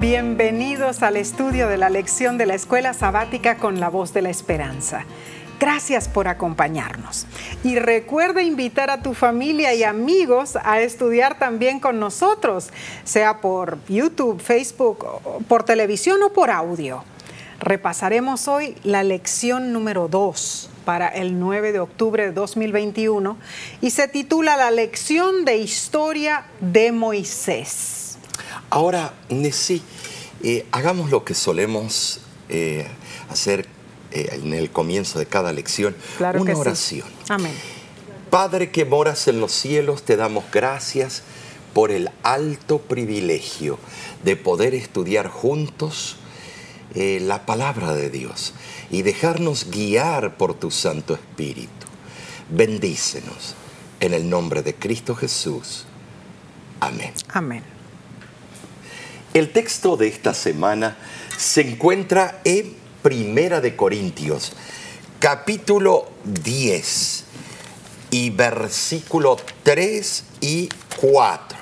Bienvenidos al estudio de la lección de la escuela sabática con la voz de la esperanza. Gracias por acompañarnos. Y recuerda invitar a tu familia y amigos a estudiar también con nosotros, sea por YouTube, Facebook, por televisión o por audio. Repasaremos hoy la lección número 2 para el 9 de octubre de 2021 y se titula La lección de historia de Moisés. Ahora, Nessie, eh, hagamos lo que solemos eh, hacer eh, en el comienzo de cada lección, una oración. Amén. Padre que moras en los cielos, te damos gracias por el alto privilegio de poder estudiar juntos la palabra de Dios y dejarnos guiar por tu Santo Espíritu. Bendícenos en el nombre de Cristo Jesús. Amén. Amén. El texto de esta semana se encuentra en Primera de Corintios, capítulo 10 y versículo 3 y 4.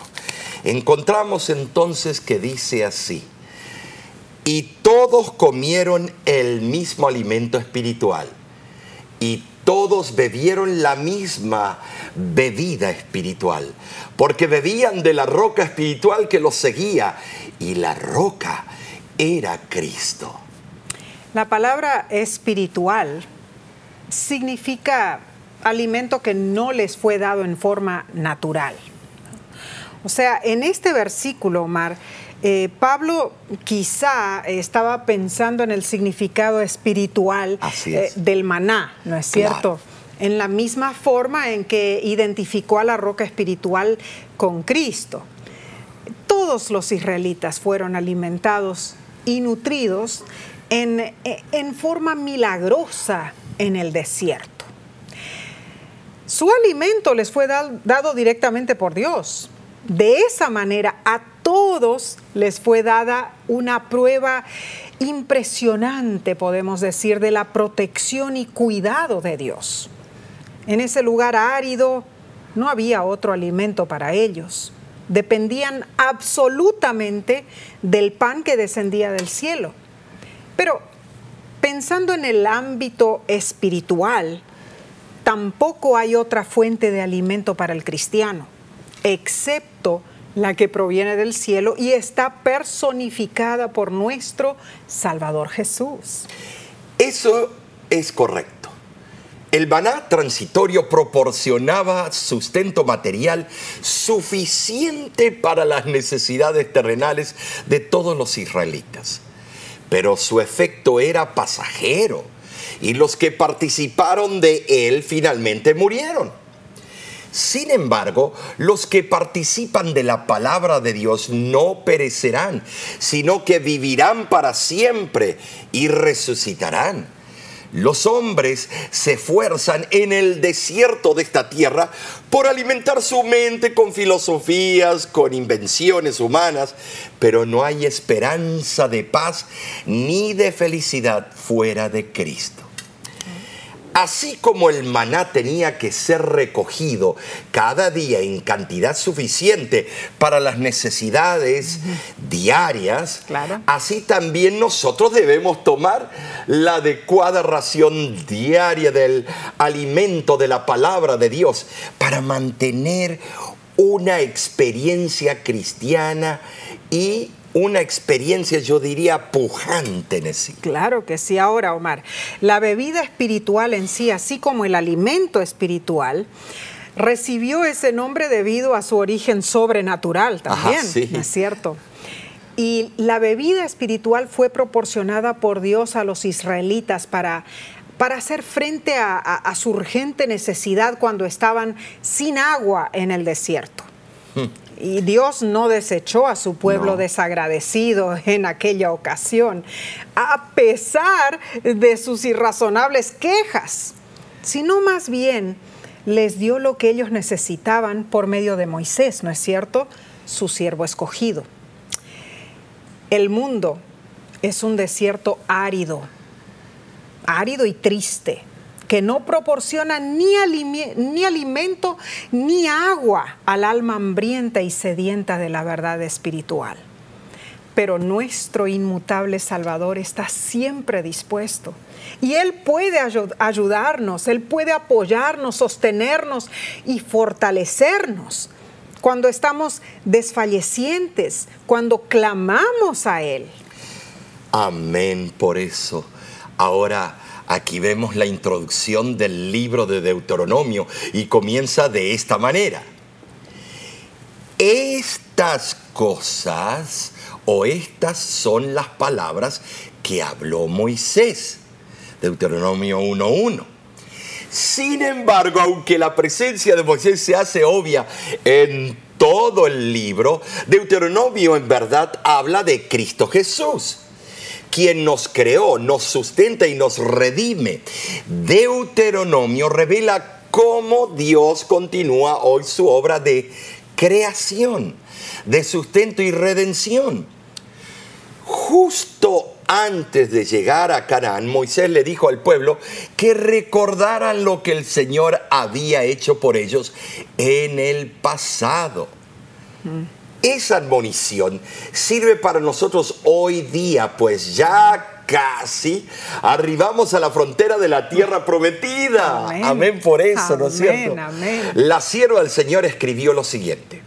Encontramos entonces que dice así, y todos comieron el mismo alimento espiritual, y todos bebieron la misma bebida espiritual, porque bebían de la roca espiritual que los seguía, y la roca era Cristo. La palabra espiritual significa alimento que no les fue dado en forma natural. O sea, en este versículo, Omar, eh, Pablo quizá estaba pensando en el significado espiritual eh, del maná, ¿no es cierto? En la misma forma en que identificó a la roca espiritual con Cristo todos los israelitas fueron alimentados y nutridos en, forma milagrosa en el desierto. Su alimento les fue dado directamente por Dios. De esa manera a todos les fue dada una prueba impresionante, podemos decir, de la protección y cuidado de Dios. En ese lugar árido no había otro alimento para ellos dependían absolutamente del pan que descendía del cielo. Pero pensando en el ámbito espiritual, tampoco hay otra fuente de alimento para el cristiano, excepto la que proviene del cielo y está personificada por nuestro Salvador Jesús. Eso es correcto. El maná transitorio proporcionaba sustento material suficiente para las necesidades terrenales de todos los israelitas, pero su efecto era pasajero y los que participaron de él finalmente murieron. Sin embargo, los que participan de la palabra de Dios no perecerán, sino que vivirán para siempre y resucitarán. Los hombres se esfuerzan en el desierto de esta tierra por alimentar su mente con filosofías, con invenciones humanas, pero no hay esperanza de paz ni de felicidad fuera de Cristo. Así como el maná tenía que ser recogido cada día en cantidad suficiente para las necesidades diarias, así también nosotros debemos tomar la adecuada ración diaria del alimento de la palabra de Dios para mantener una experiencia cristiana y una experiencia, yo diría, pujante en sí. Claro que sí. Ahora, Omar, la bebida espiritual en sí, así como el alimento espiritual, recibió ese nombre debido a su origen sobrenatural también, es cierto? Y la bebida espiritual fue proporcionada por Dios a los israelitas para, para hacer frente a, su urgente necesidad cuando estaban sin agua en el desierto. Hmm. Y Dios no desechó a su pueblo desagradecido en aquella ocasión, a pesar de sus irrazonables quejas, sino más bien les dio lo que ellos necesitaban por medio de Moisés, ¿no es cierto? Su siervo escogido. El mundo es un desierto árido, árido y triste que no proporciona ni, ni, alimento ni agua al alma hambrienta y sedienta de la verdad espiritual. pero nuestro inmutable Salvador está siempre dispuesto. Y Él puede ayudarnos, Él puede apoyarnos, sostenernos y fortalecernos cuando estamos desfallecientes, cuando clamamos a Él. Amén por eso. Ahora aquí vemos la introducción del libro de Deuteronomio y comienza de esta manera. Estas cosas o estas son las palabras que habló Moisés. Deuteronomio 1.1. Sin embargo, aunque la presencia de Moisés se hace obvia en todo el libro, Deuteronomio en verdad habla de Cristo Jesús quien nos creó, nos sustenta y nos redime. Deuteronomio revela cómo Dios continúa hoy su obra de creación, de sustento y redención. Justo antes de llegar a Canaán, Moisés le dijo al pueblo que recordaran lo que el Señor había hecho por ellos en el pasado. Esa admonición sirve para nosotros hoy día, pues ya casi arribamos a la frontera de la tierra prometida. Amén, por eso, ¿no es cierto? La sierva del Señor escribió lo siguiente.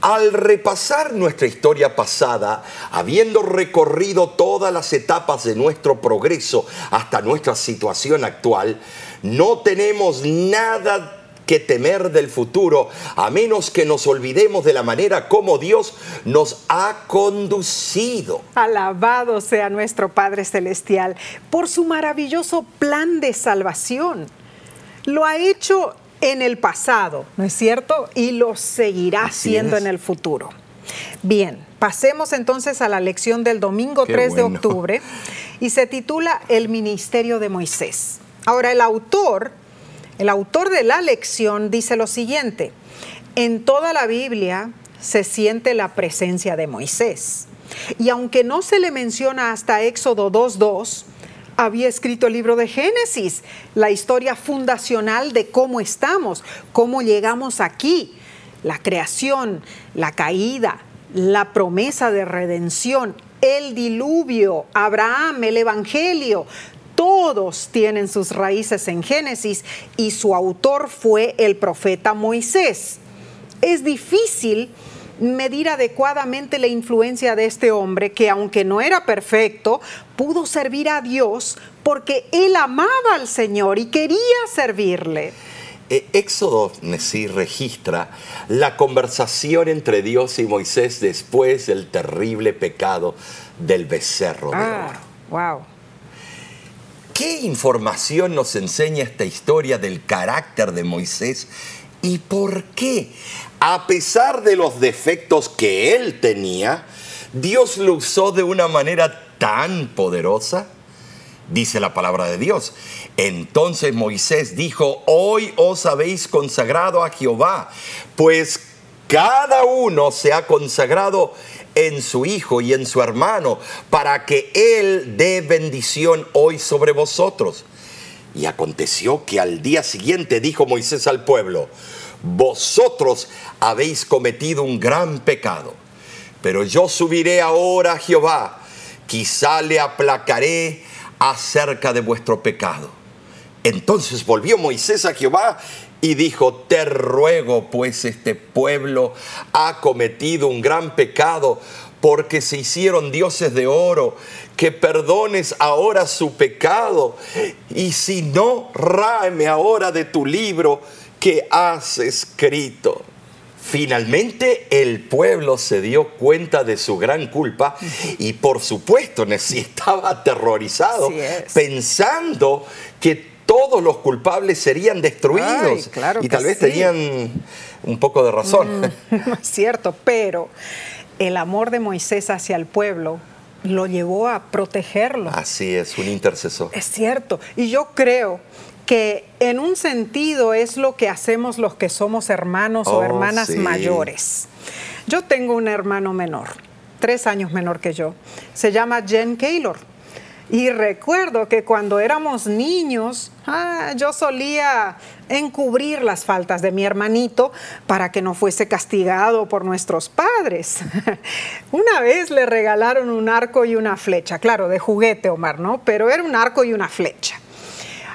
Al repasar nuestra historia pasada, habiendo recorrido todas las etapas de nuestro progreso hasta nuestra situación actual, no tenemos nada que temer del futuro, a menos que nos olvidemos de la manera como Dios nos ha conducido. Alabado sea nuestro Padre Celestial por su maravilloso plan de salvación. Lo ha hecho en el pasado, ¿no es cierto? Y lo seguirá haciendo en el futuro. Bien, pasemos entonces a la lección del domingo 3 de octubre y se titula El ministerio de Moisés. Ahora, el autor, el autor de la lección dice lo siguiente, en toda la Biblia se siente la presencia de Moisés. Y aunque no se le menciona hasta Éxodo 2.2, había escrito el libro de Génesis, la historia fundacional de cómo estamos, cómo llegamos aquí, la creación, la caída, la promesa de redención, el diluvio, Abraham, el Evangelio, todos tienen sus raíces en Génesis y su autor fue el profeta Moisés. Es difícil medir adecuadamente la influencia de este hombre que aunque no era perfecto, pudo servir a Dios porque él amaba al Señor y quería servirle. Eh, Éxodo sí registra la conversación entre Dios y Moisés después del terrible pecado del becerro de ah, oro. Wow. ¿Qué información nos enseña esta historia del carácter de Moisés y por qué a pesar de los defectos que él tenía, Dios lo usó de una manera tan poderosa. Dice la palabra de Dios. Entonces Moisés dijo, hoy os habéis consagrado a Jehová, pues cada uno se ha consagrado en su hijo y en su hermano, para que él dé bendición hoy sobre vosotros. Y aconteció que al día siguiente dijo Moisés al pueblo, vosotros habéis cometido un gran pecado. Pero yo subiré ahora a Jehová, quizá le aplacaré acerca de vuestro pecado. Entonces volvió Moisés a Jehová y dijo, te ruego pues este pueblo ha cometido un gran pecado porque se hicieron dioses de oro, que perdones ahora su pecado y si no, ráeme ahora de tu libro que has escrito. Finalmente el pueblo se dio cuenta de su gran culpa y por supuesto estaba aterrorizado pensando que todos los culpables serían destruidos. y tal vez tenían un poco de razón. Mm, es cierto, pero el amor de Moisés hacia el pueblo lo llevó a protegerlo. Así es, un intercesor. Es cierto. Y yo creo que en un sentido es lo que hacemos los que somos hermanos o oh, hermanas mayores. Yo tengo un hermano menor, tres años menor que yo. Se llama Jen Kaylor. Y recuerdo que cuando éramos niños, ah, yo solía encubrir las faltas de mi hermanito para que no fuese castigado por nuestros padres. una vez le regalaron un arco y una flecha, claro, de juguete, Omar, ¿no? Pero era un arco y una flecha.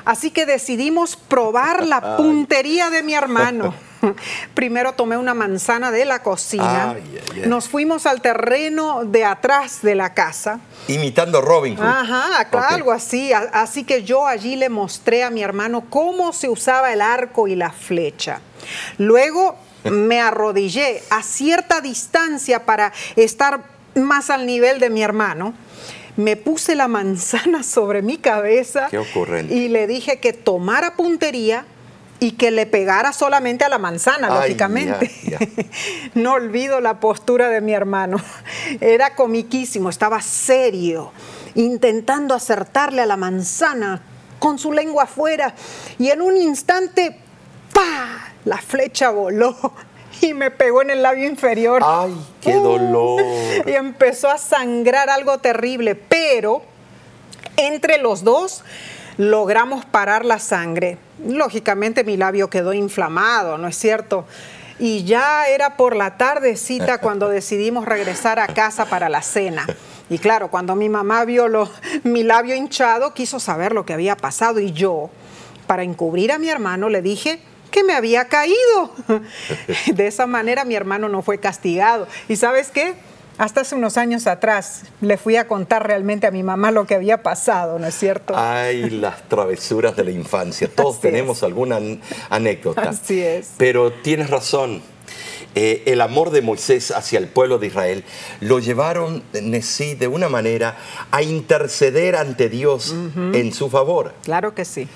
Así que decidimos probar la puntería de mi hermano. Primero tomé una manzana de la cocina, nos fuimos al terreno de atrás de la casa. Imitando a Robin Hood. Ajá, algo así. Así que yo allí le mostré a mi hermano cómo se usaba el arco y la flecha. Luego me arrodillé a cierta distancia para estar más al nivel de mi hermano me puse la manzana sobre mi cabeza y le dije que tomara puntería y que le pegara solamente a la manzana, lógicamente. no olvido la postura de mi hermano. Era comiquísimo, estaba serio, intentando acertarle a la manzana con su lengua afuera y en un instante, ¡pa! La flecha voló y me pegó en el labio inferior. ¡Ay, qué dolor! y empezó a sangrar algo terrible, pero entre los dos logramos parar la sangre. Lógicamente mi labio quedó inflamado, ¿no es cierto? Y ya era por la tardecita cuando decidimos regresar a casa para la cena. Y claro, cuando mi mamá vio mi labio hinchado, quiso saber lo que había pasado y yo, para encubrir a mi hermano, le dije que me había caído. De esa manera mi hermano no fue castigado. ¿Y sabes qué? Hasta hace unos años atrás le fui a contar realmente a mi mamá lo que había pasado, ¿no es cierto? Ay, las travesuras de la infancia. Todos tenemos alguna anécdota. Así es. Pero tienes razón. Eh, el amor de Moisés hacia el pueblo de Israel lo llevaron, sí, de una manera a interceder ante Dios en su favor. Claro que sí.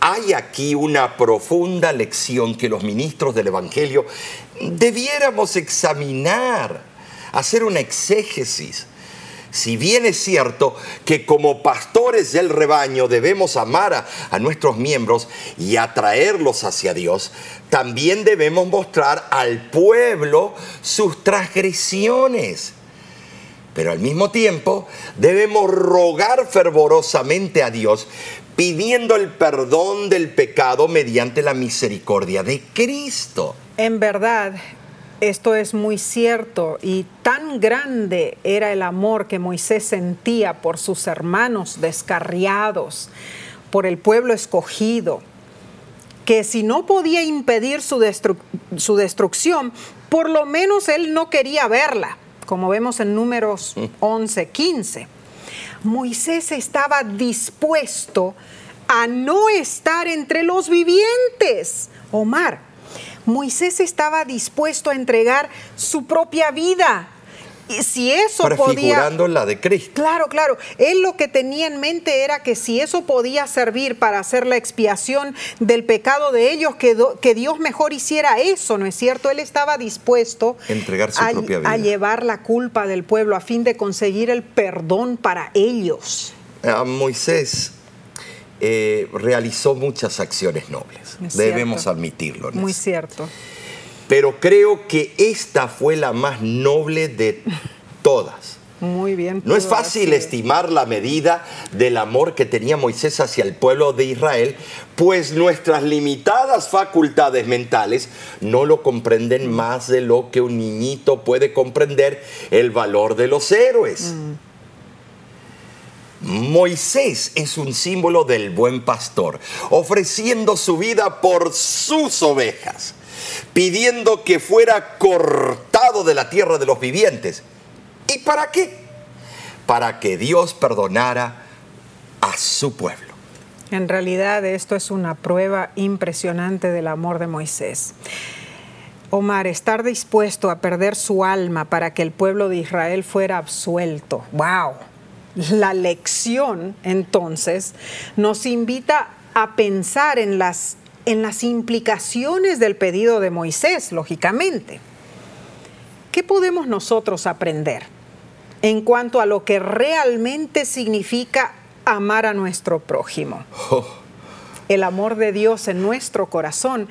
Hay aquí una profunda lección que los ministros del Evangelio debiéramos examinar hacer una exégesis. Si bien es cierto que como pastores del rebaño debemos amar a, nuestros miembros y atraerlos hacia Dios, también debemos mostrar al pueblo sus transgresiones. Pero al mismo tiempo debemos rogar fervorosamente a Dios pidiendo el perdón del pecado mediante la misericordia de Cristo. En verdad, esto es muy cierto y tan grande era el amor que Moisés sentía por sus hermanos descarriados, por el pueblo escogido, que si no podía impedir su, destrucción, por lo menos él no quería verla, como vemos en números 11, 15. Moisés estaba dispuesto a no estar entre los vivientes. Omar, Moisés estaba dispuesto a entregar su propia vida. Y si eso podía. la de Cristo. Claro, claro. Él lo que tenía en mente era que si eso podía servir para hacer la expiación del pecado de ellos, que, que Dios mejor hiciera eso, ¿no es cierto? Él estaba dispuesto Entregar su a, propia vida. a llevar la culpa del pueblo a fin de conseguir el perdón para ellos. A Moisés eh, realizó muchas acciones nobles. Debemos admitirlo. Muy cierto. Pero creo que esta fue la más noble de todas. Muy bien. No es fácil estimar la medida del amor que tenía Moisés hacia el pueblo de Israel, pues nuestras limitadas facultades mentales no lo comprenden más de lo que un niñito puede comprender el valor de los héroes. Mm. Moisés es un símbolo del buen pastor, ofreciendo su vida por sus ovejas, pidiendo que fuera cortado de la tierra de los vivientes. ¿Y para qué? Para que Dios perdonara a su pueblo. En realidad esto es una prueba impresionante del amor de Moisés. Omar, estar dispuesto a perder su alma para que el pueblo de Israel fuera absuelto. ¡Wow! La lección, entonces, nos invita a pensar en las, en las implicaciones del pedido de Moisés, lógicamente. ¿Qué podemos nosotros aprender en cuanto a lo que realmente significa amar a nuestro prójimo? Oh. El amor de Dios en nuestro corazón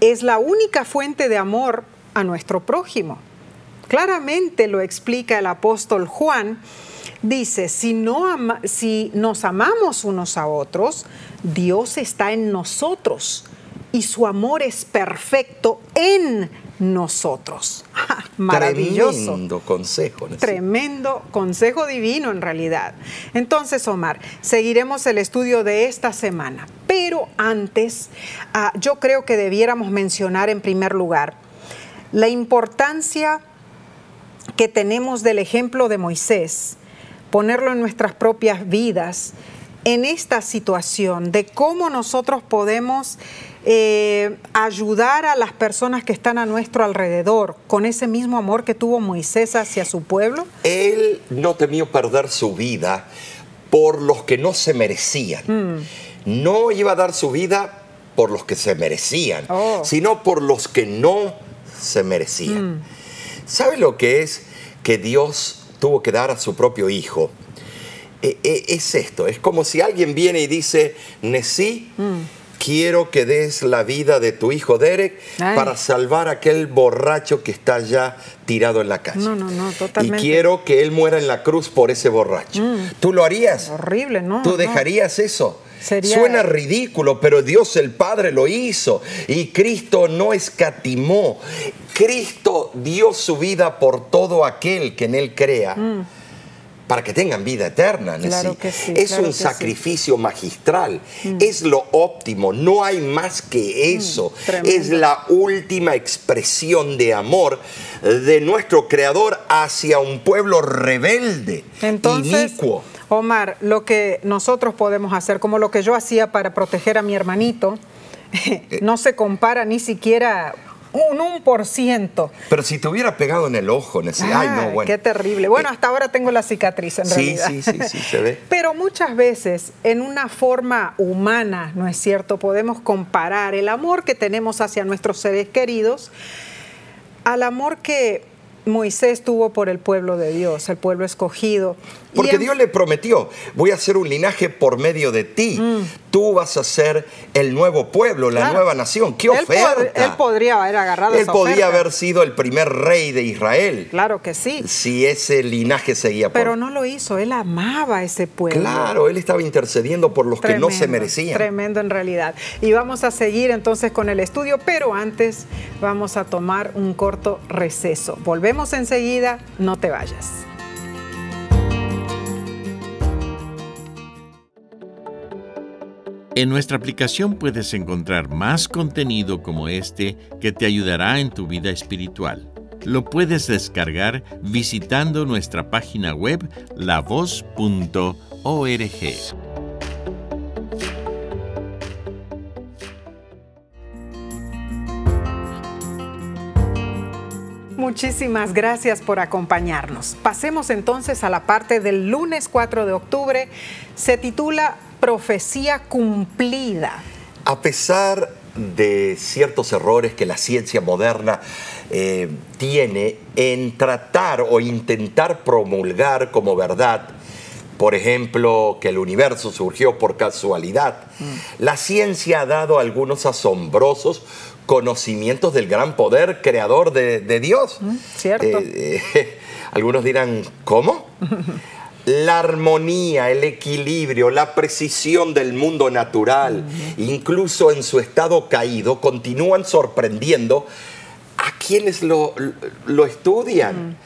es la única fuente de amor a nuestro prójimo. Claramente lo explica el apóstol Juan dice, si, no si nos amamos unos a otros, Dios está en nosotros y su amor es perfecto en nosotros. Maravilloso. Tremendo consejo. Tremendo consejo divino en realidad. Entonces, Omar, seguiremos el estudio de esta semana. Pero antes, ah, yo creo que debiéramos mencionar en primer lugar la importancia que tenemos del ejemplo de Moisés, ponerlo en nuestras propias vidas, en esta situación de cómo nosotros podemos eh, ayudar a las personas que están a nuestro alrededor con ese mismo amor que tuvo Moisés hacia su pueblo? Él no temió perder su vida por los que no se merecían. Mm. No iba a dar su vida por los que se merecían, oh. sino por los que no se merecían. Mm. ¿Sabe lo que es que Dios tuvo que dar a su propio hijo? E, e, es esto, es como si alguien viene y dice, Nesí, mm. Quiero que des la vida de tu hijo Derek para salvar a aquel borracho que está ya tirado en la calle. No, no, no, totalmente. Y quiero que él muera en la cruz por ese borracho. Mm. ¿Tú lo harías? Horrible, ¿no? ¿Tú dejarías eso? Suena ridículo, pero Dios el Padre lo hizo y Cristo no escatimó. Cristo dio su vida por todo aquel que en Él crea. Mm. Para que tengan vida eterna. es un sacrificio magistral. Mm. Es lo óptimo. No hay más que mm, eso. es la última expresión de amor de nuestro Creador hacia un pueblo rebelde, Entonces, inicuo. Omar, lo que nosotros podemos hacer, como lo que yo hacía para proteger a mi hermanito, no se compara ni siquiera un 1%. Pero si te hubiera pegado en el ojo, en ese, ay, no, bueno. Qué terrible. Bueno, hasta ahora tengo la cicatriz en realidad. Sí, sí, sí, se ve. Pero muchas veces, en una forma humana, ¿no es cierto? Podemos comparar el amor que tenemos hacia nuestros seres queridos al amor que Moisés tuvo por el pueblo de Dios, el pueblo escogido. Porque Dios le prometió, voy a hacer un linaje por medio de ti. Mm. Tú vas a ser el nuevo pueblo, la nueva nación. ¡Qué oferta! él podría haber agarrado Él podría haber sido el primer rey de Israel. Claro que sí. Si ese linaje seguía por... Pero no lo hizo, él amaba a ese pueblo. Claro, él estaba intercediendo por los que no se merecían. Tremendo en realidad. Y vamos a seguir entonces con el estudio, pero antes vamos a tomar un corto receso. Volvemos enseguida, no te vayas. En nuestra aplicación puedes encontrar más contenido como este que te ayudará en tu vida espiritual. Lo puedes descargar visitando nuestra página web lavoz.org. Muchísimas gracias por acompañarnos. Pasemos entonces a la parte del lunes 4 de octubre. Se titula profecía cumplida. A pesar de ciertos errores que la ciencia moderna eh, tiene en tratar o intentar promulgar como verdad, por ejemplo, que el universo surgió por casualidad, mm. la ciencia ha dado algunos asombrosos conocimientos del gran poder creador de, Dios. Mm, cierto. Eh, eh, algunos dirán, ¿cómo? la armonía, el equilibrio, la precisión del mundo natural, incluso en su estado caído, continúan sorprendiendo a quienes lo, estudian.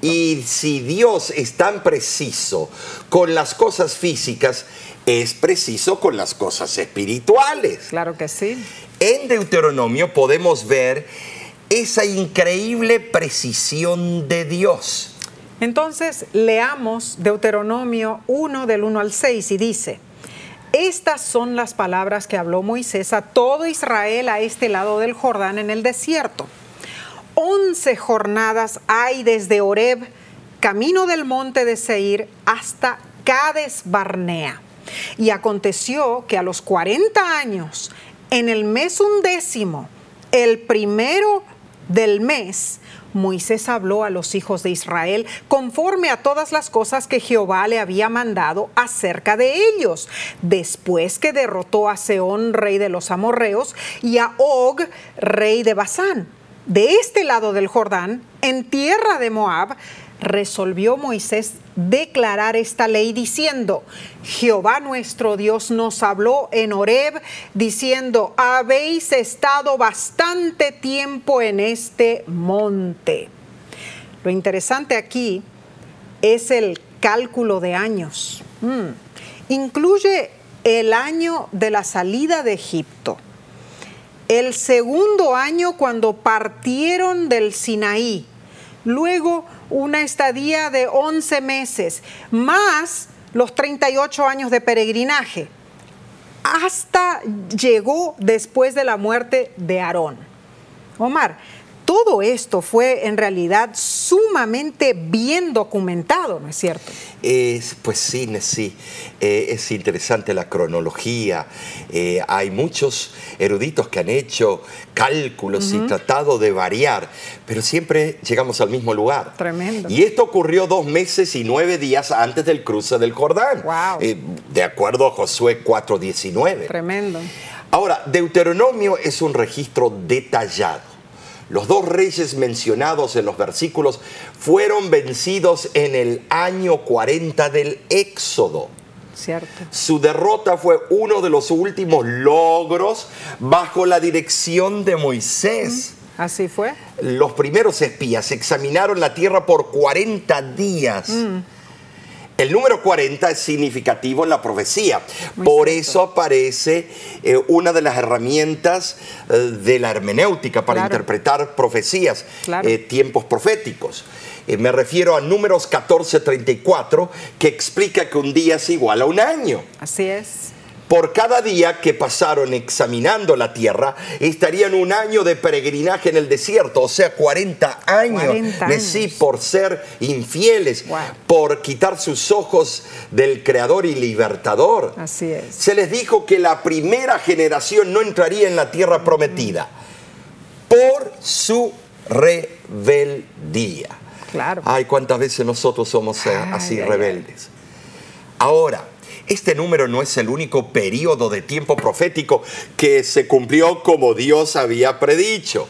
Y si Dios es tan preciso con las cosas físicas, es preciso con las cosas espirituales. Claro que sí. En Deuteronomio podemos ver esa increíble precisión de Dios. Entonces leamos Deuteronomio 1 del 1 al 6 y dice, estas son las palabras que habló Moisés a todo Israel a este lado del Jordán en el desierto. Once jornadas hay desde Oreb, camino del monte de Seir, hasta Cades Barnea. Y aconteció que a los 40 años, en el mes undécimo, el primero del mes, Moisés habló a los hijos de Israel conforme a todas las cosas que Jehová le había mandado acerca de ellos, después que derrotó a Seón, rey de los amorreos, y a Og, rey de Basán. De este lado del Jordán, en tierra de Moab, resolvió Moisés declarar esta ley diciendo, Jehová nuestro Dios nos habló en Horeb diciendo, habéis estado bastante tiempo en este monte. Lo interesante aquí es el cálculo de años. Mm. Incluye el año de la salida de Egipto, el segundo año cuando partieron del Sinaí, luego una estadía de 11 meses, más los 38 años de peregrinaje, hasta llegó después de la muerte de Aarón. Omar, todo esto fue en realidad sumamente bien documentado, ¿no es cierto? Pues sí, sí. Eh, es interesante la cronología. Eh, hay muchos eruditos que han hecho cálculos y tratado de variar, pero siempre llegamos al mismo lugar. Tremendo. Y esto ocurrió dos meses y nueve días antes del cruce del Jordán. Wow. Eh, de acuerdo a Josué 4.19. Tremendo. Ahora, Deuteronomio es un registro detallado los dos reyes mencionados en los versículos fueron vencidos en el año 40 del Éxodo. Cierto. Su derrota fue uno de los últimos logros bajo la dirección de Moisés. Mm, así fue. Los primeros espías examinaron la tierra por 40 días. Mm. El número 40 es significativo en la profecía. Por eso aparece eh, una de las herramientas eh, de la hermenéutica para interpretar profecías, eh, tiempos proféticos. me refiero a números 1434, que explica que un día es igual a un año. Así es por cada día que pasaron examinando la tierra, estarían un año de peregrinaje en el desierto, o sea, 40 años, de sí por ser infieles, por quitar sus ojos del Creador y Libertador. Así es. Se les dijo que la primera generación no entraría en la tierra prometida por su rebeldía. Claro. Ay, cuántas veces nosotros somos eh, así rebeldes. Ahora, este número no es el único periodo de tiempo profético que se cumplió como Dios había predicho.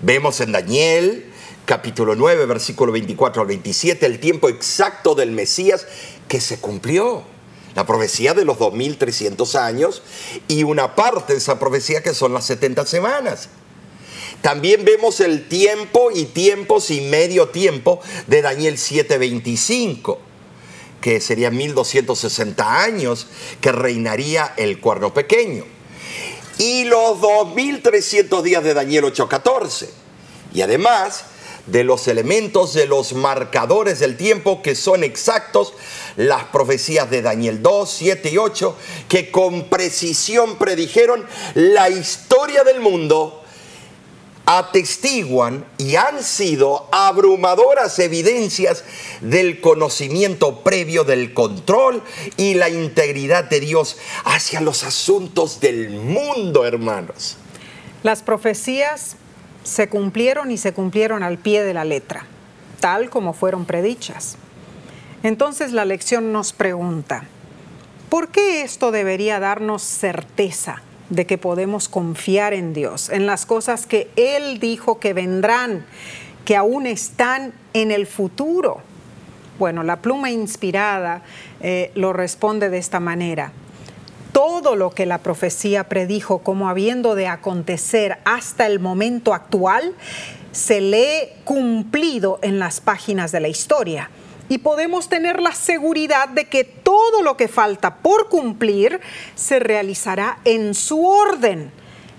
Vemos en Daniel capítulo 9, versículo 24 al 27, el tiempo exacto del Mesías que se cumplió. La profecía de los 2300 años y una parte de esa profecía que son las 70 semanas. También vemos el tiempo y tiempos y medio tiempo de Daniel 7:25 que serían 1260 años, que reinaría el cuerno pequeño. Y los 2300 días de Daniel 8:14. Y además de los elementos de los marcadores del tiempo que son exactos, las profecías de Daniel 2, 7 y 8, que con precisión predijeron la historia del mundo atestiguan y han sido abrumadoras evidencias del conocimiento previo del control y la integridad de Dios hacia los asuntos del mundo, hermanos. Las profecías se cumplieron y se cumplieron al pie de la letra, tal como fueron predichas. Entonces la lección nos pregunta, ¿por qué esto debería darnos certeza? De que podemos confiar en Dios, en las cosas que Él dijo que vendrán, que aún están en el futuro. Bueno, la pluma inspirada eh, lo responde de esta manera. Todo lo que la profecía predijo como habiendo de acontecer hasta el momento actual, se lee cumplido en las páginas de la historia y podemos tener la seguridad de que todo lo que falta por cumplir se realizará en su orden.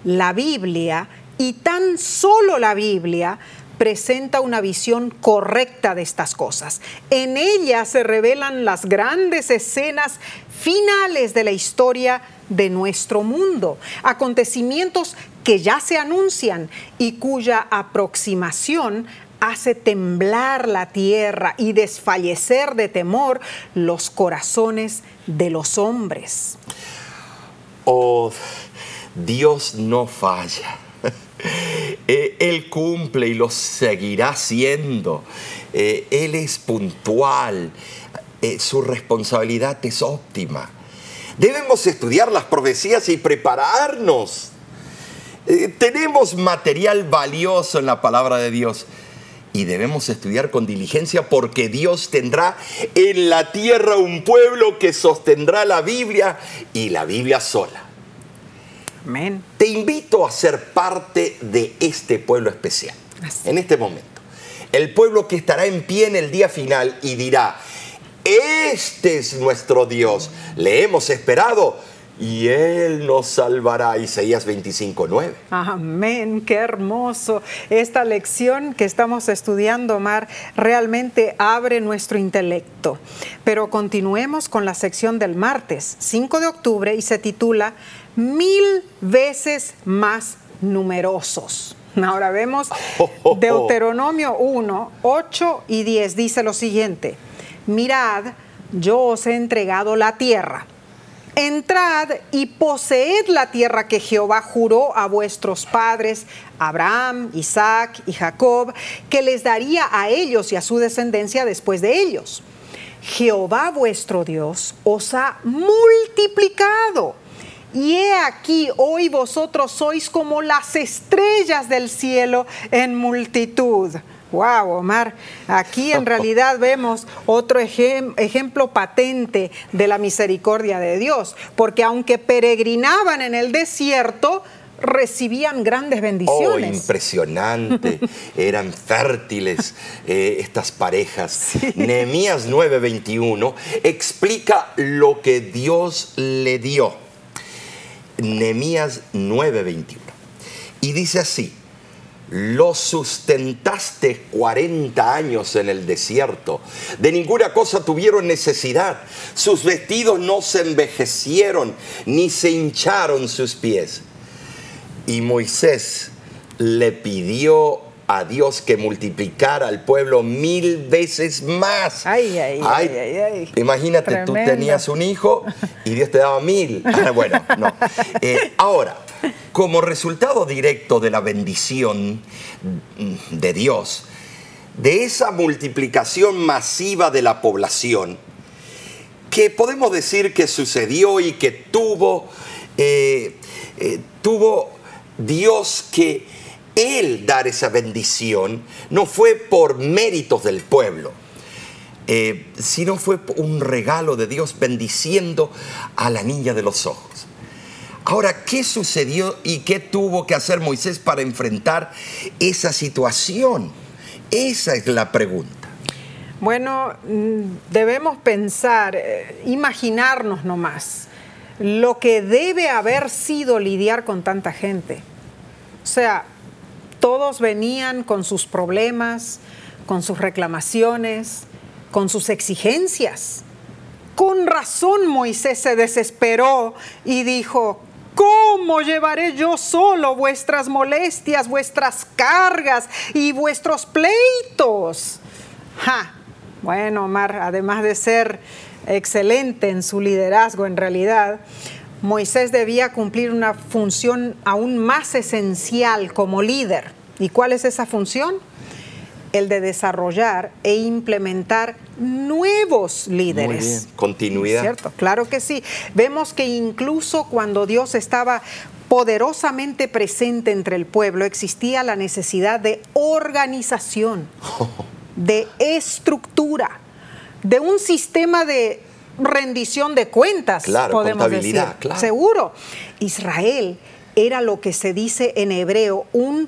La Biblia, y tan solo la Biblia, presenta una visión correcta de estas cosas. En ella se revelan las grandes escenas finales de la historia de nuestro mundo, acontecimientos que ya se anuncian y cuya aproximación hace temblar la tierra y desfallecer de temor los corazones de los hombres. Oh, Dios no falla. Eh, Él cumple y lo seguirá haciendo. Eh, Él es puntual. Eh, su responsabilidad es óptima. Debemos estudiar las profecías y prepararnos. tenemos material valioso en la palabra de Dios y debemos estudiar con diligencia porque Dios tendrá en la tierra un pueblo que sostendrá la Biblia y la Biblia sola. Amén. Te invito a ser parte de este pueblo especial Así. en este momento. El pueblo que estará en pie en el día final y dirá, este es nuestro Dios, le hemos esperado y Él nos salvará. Isaías 25, 9. Amén, qué hermoso. Esta lección que estamos estudiando, Mar, realmente abre nuestro intelecto. Pero continuemos con la sección del martes, 5 de octubre, y se titula Mil veces más numerosos. Ahora vemos Deuteronomio 1, 8 y 10. Dice lo siguiente, mirad, yo os he entregado la tierra. Entrad y poseed la tierra que Jehová juró a vuestros padres, Abraham, Isaac y Jacob, que les daría a ellos y a su descendencia después de ellos. Jehová vuestro Dios os ha multiplicado. Y he aquí, hoy vosotros sois como las estrellas del cielo en multitud. Wow, Omar, aquí en realidad vemos otro ejem- ejemplo patente de la misericordia de Dios, porque aunque peregrinaban en el desierto, recibían grandes Oh, bendiciones. impresionante. Eran fértiles eh, estas parejas. Nehemías 9:21 explica lo que Dios le dio. Nehemías 9:21. Y dice así: Los sustentaste 40 años en el desierto. De ninguna cosa tuvieron necesidad. Sus vestidos no se envejecieron, ni se hincharon sus pies. Y Moisés le pidió a Dios que multiplicara al pueblo mil veces más. Ay, ay, ay, ay, ay. Imagínate, tú tenías un hijo y Dios te daba mil. Ah, bueno, no. Eh, ahora, como resultado directo de la bendición de Dios, de esa multiplicación masiva de la población, que podemos decir que sucedió y que tuvo, eh, eh, tuvo Dios que Él dar esa bendición, no fue por méritos del pueblo, eh, sino fue un regalo de Dios bendiciendo a la niña de los ojos. Ahora, ¿qué sucedió y qué tuvo que hacer Moisés para enfrentar esa situación? Esa es la pregunta. Bueno, mm, debemos pensar, eh, imaginarnos nomás lo que debe haber sido lidiar con tanta gente. O sea, todos venían con sus problemas, con sus reclamaciones, con sus exigencias. Con razón Moisés se desesperó y dijo, ¿cómo llevaré yo solo vuestras molestias, vuestras cargas y vuestros pleitos? Ja. Bueno, Omar, además de ser excelente en su liderazgo en realidad, Moisés debía cumplir una función aún más esencial como líder. ¿Y cuál es esa función? El de desarrollar e implementar nuevos líderes. Muy bien. Continuidad. ¿Cierto? Claro que sí. Vemos que incluso cuando Dios estaba poderosamente presente entre el pueblo, existía la necesidad de organización, de estructura, de un sistema de rendición de cuentas, Claro, podemos decir. claro. Seguro. Israel era lo que se dice en hebreo un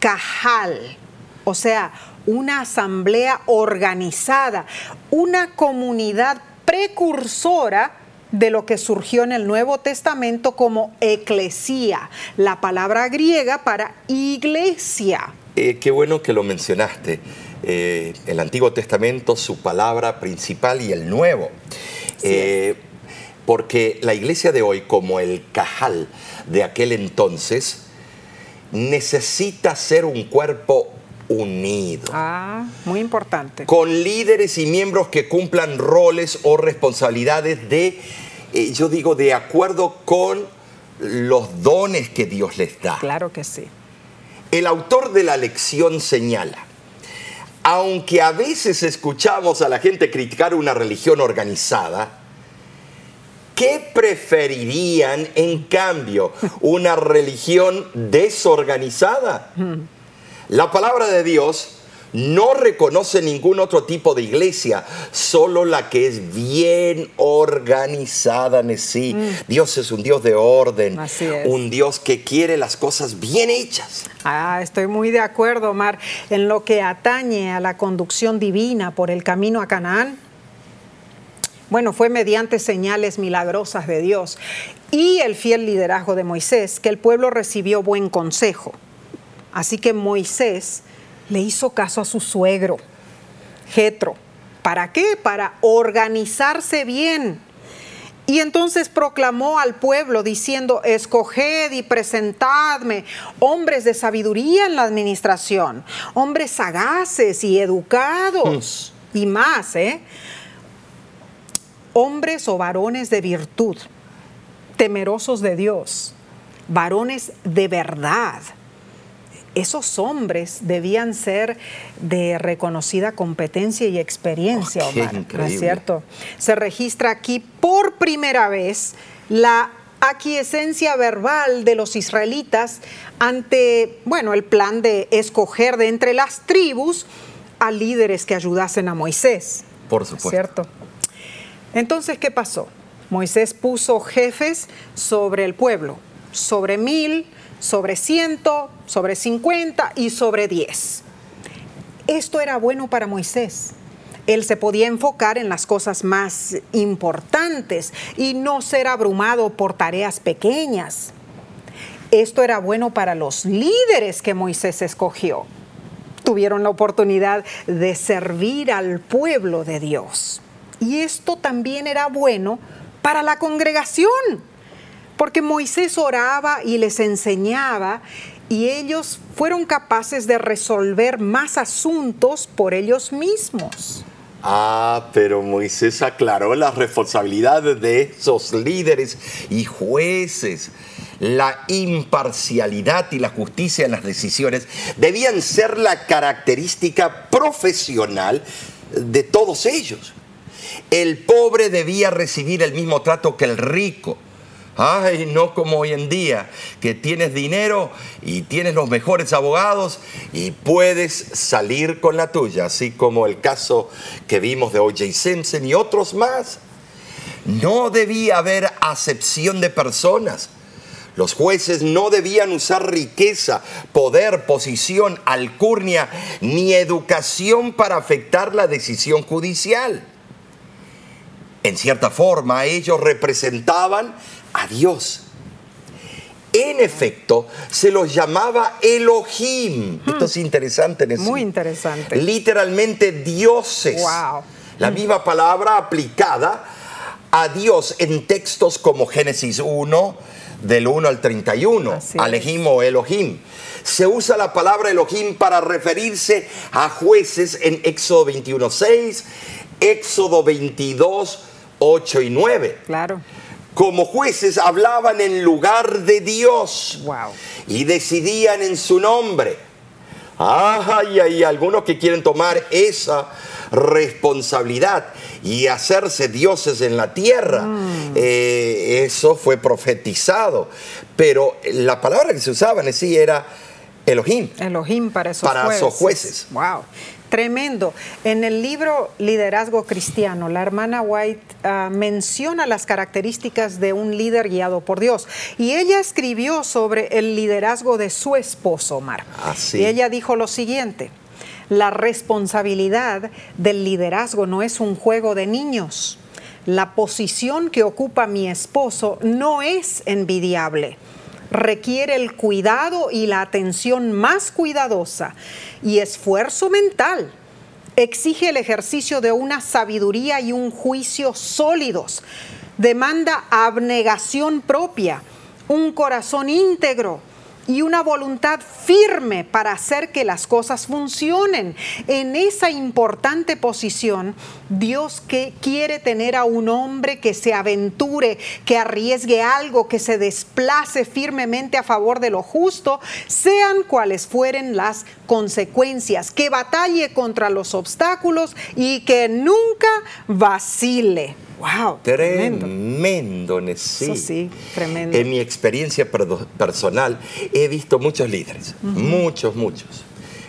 cajal, o sea, una asamblea organizada, una comunidad precursora de lo que surgió en el Nuevo Testamento como eclesía, la palabra griega para iglesia. Eh, qué bueno que lo mencionaste. Eh, el Antiguo Testamento, su palabra principal y el Nuevo. Eh, porque la iglesia de hoy, como el cajal de aquel entonces, necesita ser un cuerpo unido. Ah, muy importante. con líderes y miembros que cumplan roles o responsabilidades de, eh, yo digo, de acuerdo con los dones que Dios les da. Claro que sí. El autor de la lección señala, aunque a veces escuchamos a la gente criticar una religión organizada, ¿qué preferirían en cambio? ¿Una religión desorganizada? La palabra de Dios no reconoce ningún otro tipo de iglesia, solo la que es bien organizada en sí. Dios es un Dios de orden, un Dios que quiere las cosas bien hechas. Ah, estoy muy de acuerdo, Omar. En lo que atañe a la conducción divina por el camino a Canaán, bueno, fue mediante señales milagrosas de Dios y el fiel liderazgo de Moisés que el pueblo recibió buen consejo. Así que Moisés le hizo caso a su suegro, Jetro. ¿Para qué? Para organizarse bien. Y entonces proclamó al pueblo diciendo, escoged y presentadme hombres de sabiduría en la administración, hombres sagaces y educados, y más, ¿eh? Hombres o varones de virtud, temerosos de Dios, varones de verdad. Esos hombres debían ser de reconocida competencia y experiencia, Oh, Omar, ¿no es cierto? Se registra aquí por primera vez la aquiescencia verbal de los israelitas ante, bueno, el plan de escoger de entre las tribus a líderes que ayudasen a Moisés. Por supuesto. ¿Cierto? Entonces, ¿qué pasó? Moisés puso jefes sobre el pueblo, sobre mil, sobre ciento, sobre cincuenta y sobre diez. Esto era bueno para Moisés. Él se podía enfocar en las cosas más importantes y no ser abrumado por tareas pequeñas. Esto era bueno para los líderes que Moisés escogió. Tuvieron la oportunidad de servir al pueblo de Dios. Y esto también era bueno para la congregación, porque Moisés oraba y les enseñaba y ellos fueron capaces de resolver más asuntos por ellos mismos. Ah, pero Moisés aclaró las responsabilidades de esos líderes y jueces. La imparcialidad y la justicia en las decisiones debían ser la característica profesional de todos ellos. El pobre debía recibir el mismo trato que el rico. Ay, no como hoy en día, que tienes dinero y tienes los mejores abogados y puedes salir con la tuya, así como el caso que vimos de O.J. Simpson y otros más. No debía haber acepción de personas. Los jueces no debían usar riqueza, poder, posición, alcurnia ni educación para afectar la decisión judicial. En cierta forma, ellos representaban a Dios. En efecto, se los llamaba Elohim. Esto es interesante. En Muy interesante. Literalmente dioses. Wow. La misma palabra aplicada a Dios en textos como Génesis 1, del 1 al 31, Así es. Alejim o Elohim. Se usa la palabra Elohim para referirse a jueces en Éxodo 21, 6, Éxodo 22, 8 y 9 Claro. Como jueces hablaban en lugar de Dios Wow. y decidían en su nombre. Ah, y hay algunos que quieren tomar esa responsabilidad y hacerse dioses en la tierra. Eh, eso fue profetizado. Pero la palabra que se usaba en sí era Elohim. Elohim para esos Para jueces. esos jueces. Wow. Tremendo. En el libro Liderazgo Cristiano, la hermana White ah, menciona las características de un líder guiado por Dios. Y ella escribió sobre el liderazgo de su esposo, Omar. Ah, sí. Y ella dijo lo siguiente. La responsabilidad del liderazgo no es un juego de niños. La posición que ocupa mi esposo no es envidiable requiere el cuidado y la atención más cuidadosa y esfuerzo mental. Exige el ejercicio de una sabiduría y un juicio sólidos. Demanda abnegación propia, un corazón íntegro y una voluntad firme para hacer que las cosas funcionen. En esa importante posición, Dios que quiere tener a un hombre que se aventure, que arriesgue algo, que se desplace firmemente a favor de lo justo, sean cuales fueren las consecuencias, que batalle contra los obstáculos y que nunca vacile. Wow, tremendo. Tremendo. Eso sí, tremendo. En mi experiencia personal he visto muchos líderes, muchos, muchos.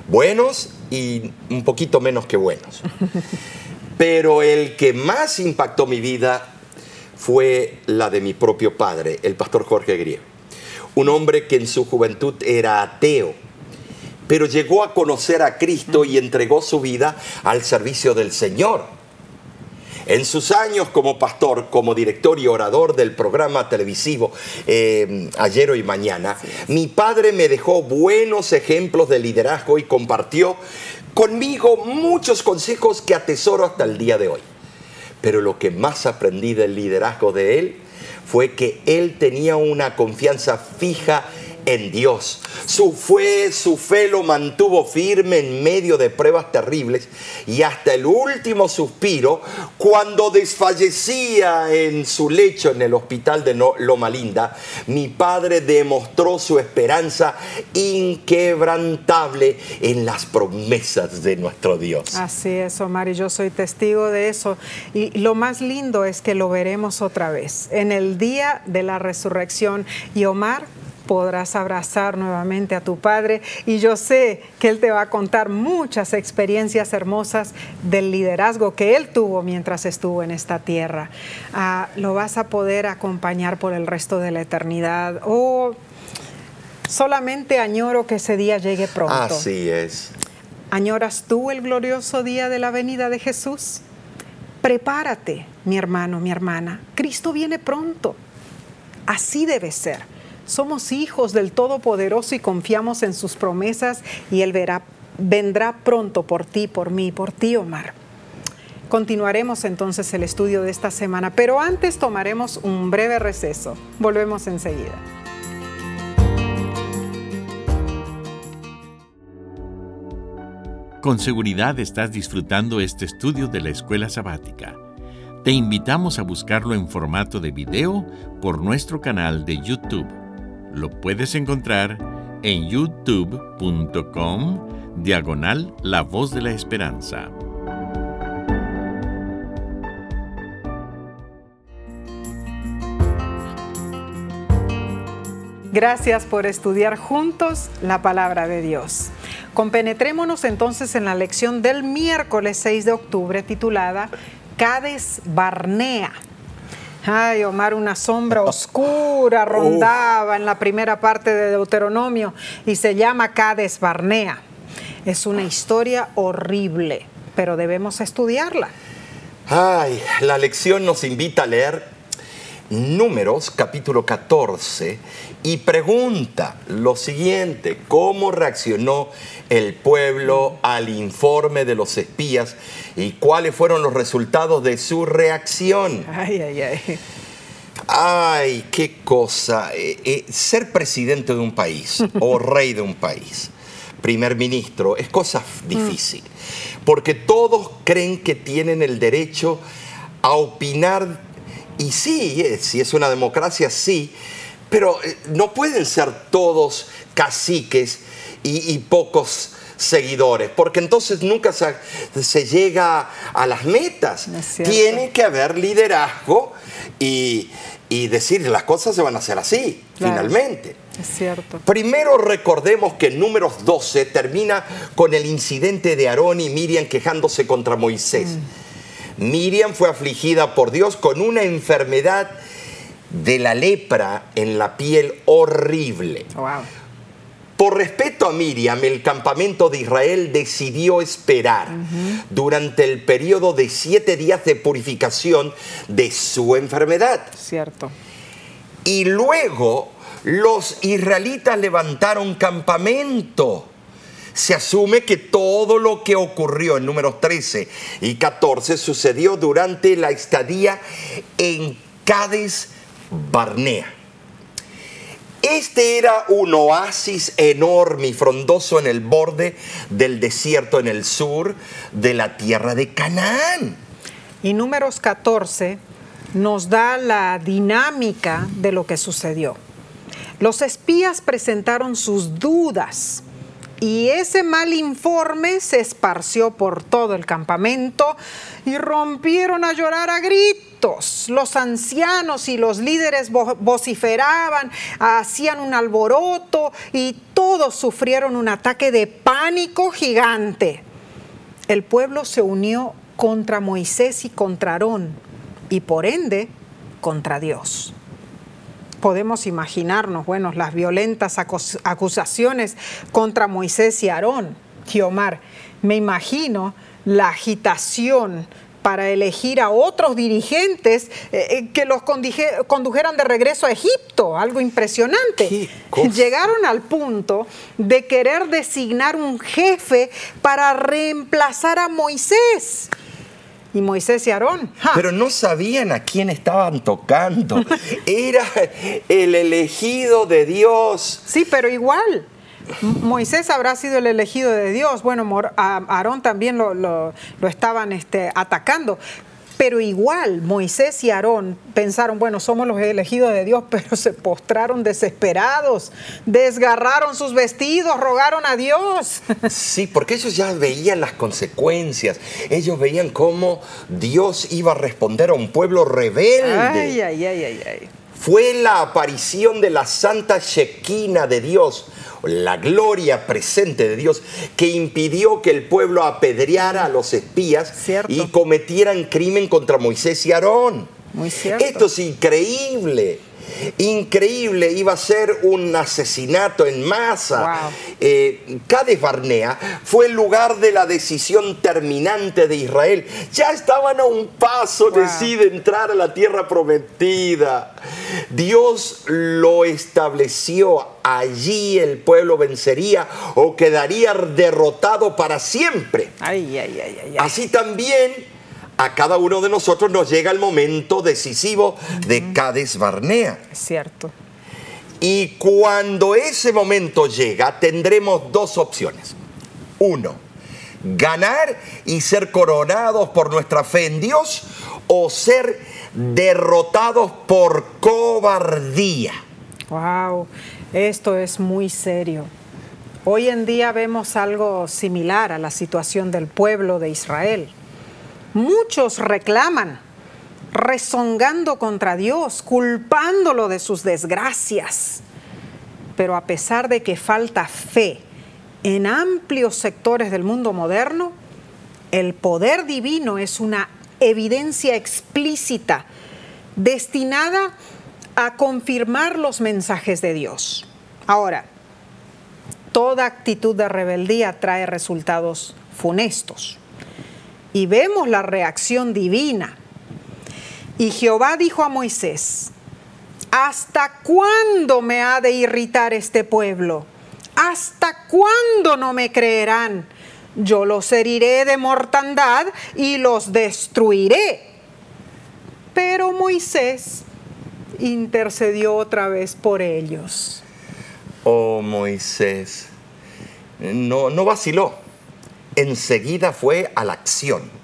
buenos y un poquito menos que buenos. Pero el que más impactó mi vida fue la de mi propio padre, el pastor Jorge Griego. Un hombre que en su juventud era ateo, pero llegó a conocer a Cristo y entregó su vida al servicio del Señor. En sus años como pastor, como director y orador del programa televisivo eh, Ayer y Mañana, mi padre me dejó buenos ejemplos de liderazgo y compartió conmigo muchos consejos que atesoro hasta el día de hoy. Pero lo que más aprendí del liderazgo de él fue que él tenía una confianza fija en Dios. Su fe, su fe lo mantuvo firme en medio de pruebas terribles y hasta el último suspiro, cuando desfallecía en su lecho en el hospital de Loma Linda, mi padre demostró su esperanza inquebrantable en las promesas de nuestro Dios. Así es, Omar, y yo soy testigo de eso. Y lo más lindo es que lo veremos otra vez en el día de la resurrección. Y Omar, podrás abrazar nuevamente a tu Padre y yo sé que Él te va a contar muchas experiencias hermosas del liderazgo que Él tuvo mientras estuvo en esta tierra. Ah, lo vas a poder acompañar por el resto de la eternidad o solamente añoro que ese día llegue pronto. Así es. ¿Añoras tú el glorioso día de la venida de Jesús? Prepárate, mi hermano, mi hermana. Cristo viene pronto. Así debe ser. Somos hijos del Todopoderoso y confiamos en sus promesas y Él verá, vendrá pronto por ti, por mí, por ti, Omar. Continuaremos entonces el estudio de esta semana, pero antes tomaremos un breve receso. Volvemos enseguida. Con seguridad estás disfrutando este estudio de la escuela sabática. Te invitamos a buscarlo en formato de video por nuestro canal de YouTube lo puedes encontrar en youtube.com diagonal La Voz de la Esperanza. Gracias por estudiar juntos la palabra de Dios. Compenetrémonos entonces en la lección del miércoles 6 de octubre titulada Cades Barnea Ay, Omar, una sombra oscura rondaba en la primera parte de Deuteronomio y se llama Cades Barnea. Es una historia horrible, pero debemos estudiarla. Ay, la lección nos invita a leer Números capítulo 14 y pregunta lo siguiente, ¿cómo reaccionó el pueblo al informe de los espías y cuáles fueron los resultados de su reacción? Ay, ay, ay. Ay, qué cosa. Eh, eh, ser presidente de un país o rey de un país, primer ministro, es cosa difícil, porque todos creen que tienen el derecho a opinar y sí, si es una democracia, sí, pero eh, no pueden ser todos caciques y, pocos seguidores, porque entonces nunca se, llega a las metas. Tiene que haber liderazgo y, decir las cosas se van a hacer así, finalmente. Es cierto. Primero recordemos que números 12 termina con el incidente de Aarón y Miriam quejándose contra Moisés. Mm. Miriam fue afligida por Dios con una enfermedad de la lepra en la piel horrible. Por respeto a Miriam, el campamento de Israel decidió esperar durante el periodo de siete días de purificación de su enfermedad. Cierto. Y luego los israelitas levantaron campamento se asume que todo lo que ocurrió en números 13 y 14 sucedió durante la estadía en Cádiz Barnea. Este era un oasis enorme y frondoso en el borde del desierto en el sur de la tierra de Canaán. Y números 14 nos da la dinámica de lo que sucedió. Los espías presentaron sus dudas Y ese mal informe se esparció por todo el campamento y rompieron a llorar a gritos. Los ancianos y los líderes vociferaban, hacían un alboroto y todos sufrieron un ataque de pánico gigante. El pueblo se unió contra Moisés y contra Aarón y por ende contra Dios podemos imaginarnos, bueno, las violentas acusaciones contra Moisés y Aarón. Giomar, me imagino la agitación para elegir a otros dirigentes eh, eh, que los condujeran de regreso a Egipto, algo impresionante. Llegaron al punto de querer designar un jefe para reemplazar a Moisés y Moisés y Aarón. Pero no sabían a quién estaban tocando. Era el elegido de Dios. Sí, pero igual. Moisés habrá sido el elegido de Dios. Bueno, Aarón también lo, lo, estaban este, atacando. Pero igual Moisés y Aarón pensaron, bueno, somos los elegidos de Dios, pero se postraron desesperados, desgarraron sus vestidos, rogaron a Dios. Sí, porque ellos ya veían las consecuencias, ellos veían cómo Dios iba a responder a un pueblo rebelde. Ay, ay, ay, ay, ay. Fue la aparición de la Santa Shequina de Dios la gloria presente de Dios que impidió que el pueblo apedreara a los espías y cometieran crimen contra Moisés y Aarón. Muy cierto. Esto es increíble increíble, iba a ser un asesinato en masa. Eh, Cades Barnea fue el lugar de la decisión terminante de Israel. Ya estaban a un paso de sí de entrar a la tierra prometida. Dios lo estableció. Allí el pueblo vencería o quedaría derrotado para siempre. Así también a cada uno de nosotros nos llega el momento decisivo de Cades Barnea. Es cierto. Y cuando ese momento llega, tendremos dos opciones. Uno, ganar y ser coronados por nuestra fe en Dios o ser derrotados por cobardía. Wow, esto es muy serio. Hoy en día vemos algo similar a la situación del pueblo de Israel. Muchos reclaman, rezongando contra Dios, culpándolo de sus desgracias. Pero a pesar de que falta fe en amplios sectores del mundo moderno, el poder divino es una evidencia explícita destinada a confirmar los mensajes de Dios. Ahora, toda actitud de rebeldía trae resultados funestos y vemos la reacción divina. Y Jehová dijo a Moisés, ¿hasta cuándo me ha de irritar este pueblo? ¿Hasta cuándo no me creerán? Yo los heriré de mortandad y los destruiré. Pero Moisés intercedió otra vez por ellos. Oh Moisés, no, no vaciló enseguida fue a la acción.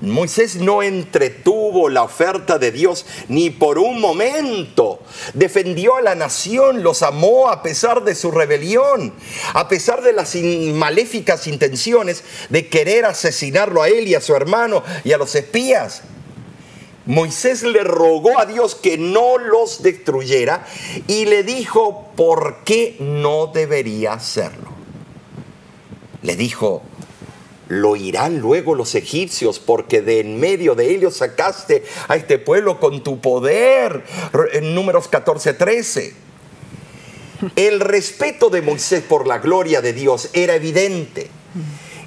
Moisés no entretuvo la oferta de Dios ni por un momento. Defendió a la nación, los amó a pesar de su rebelión, a pesar de las maléficas intenciones de querer asesinarlo a él y a su hermano y a los espías. Moisés le rogó a Dios que no los destruyera y le dijo por qué no debería hacerlo le dijo, lo irán luego los egipcios, porque de en medio de ellos sacaste a este pueblo con tu poder. En números 14, 13. El respeto de Moisés por la gloria de Dios era evidente.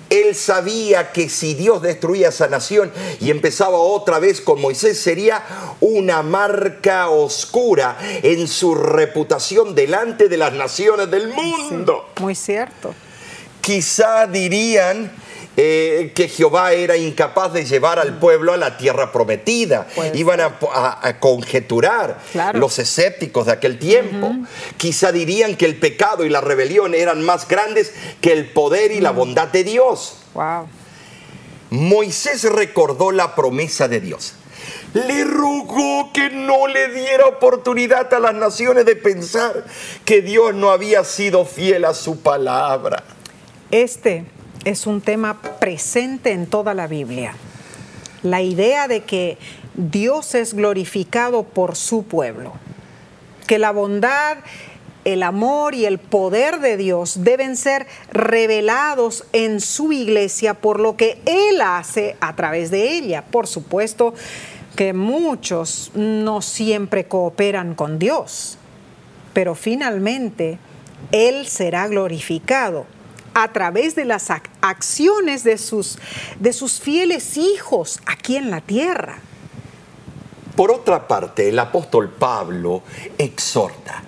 Él sabía que si Dios destruía esa nación y empezaba otra vez con Moisés, sería una marca oscura en su reputación delante de las naciones del mundo. muy cierto quizá dirían eh, que Jehová era incapaz de llevar al pueblo a la tierra prometida. Iban a, conjeturar los escépticos de aquel tiempo. Quizá dirían que el pecado y la rebelión eran más grandes que el poder y la bondad de Dios. Moisés recordó la promesa de Dios. le rogó que no le diera oportunidad a las naciones de pensar que Dios no había sido fiel a su palabra. Este es un tema presente en toda la Biblia. La idea de que Dios es glorificado por su pueblo, que la bondad el amor y el poder de Dios deben ser revelados en su iglesia por lo que Él hace a través de ella. Por supuesto que muchos no siempre cooperan con Dios, pero finalmente Él será glorificado a través de las acciones de sus, de sus fieles hijos aquí en la tierra. Por otra parte, el apóstol Pablo exhorta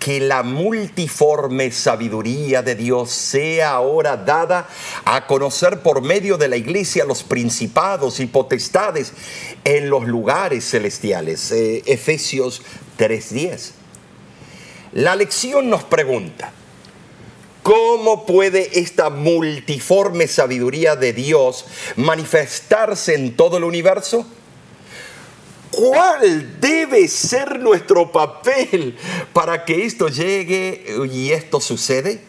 que la multiforme sabiduría de Dios sea ahora dada a conocer por medio de la iglesia los principados y potestades en los lugares celestiales. Eh, Efesios 3:10. La lección nos pregunta, ¿Cómo puede esta multiforme sabiduría de Dios manifestarse en todo el universo? ¿Cuál debe ser nuestro papel para que esto llegue y esto sucede?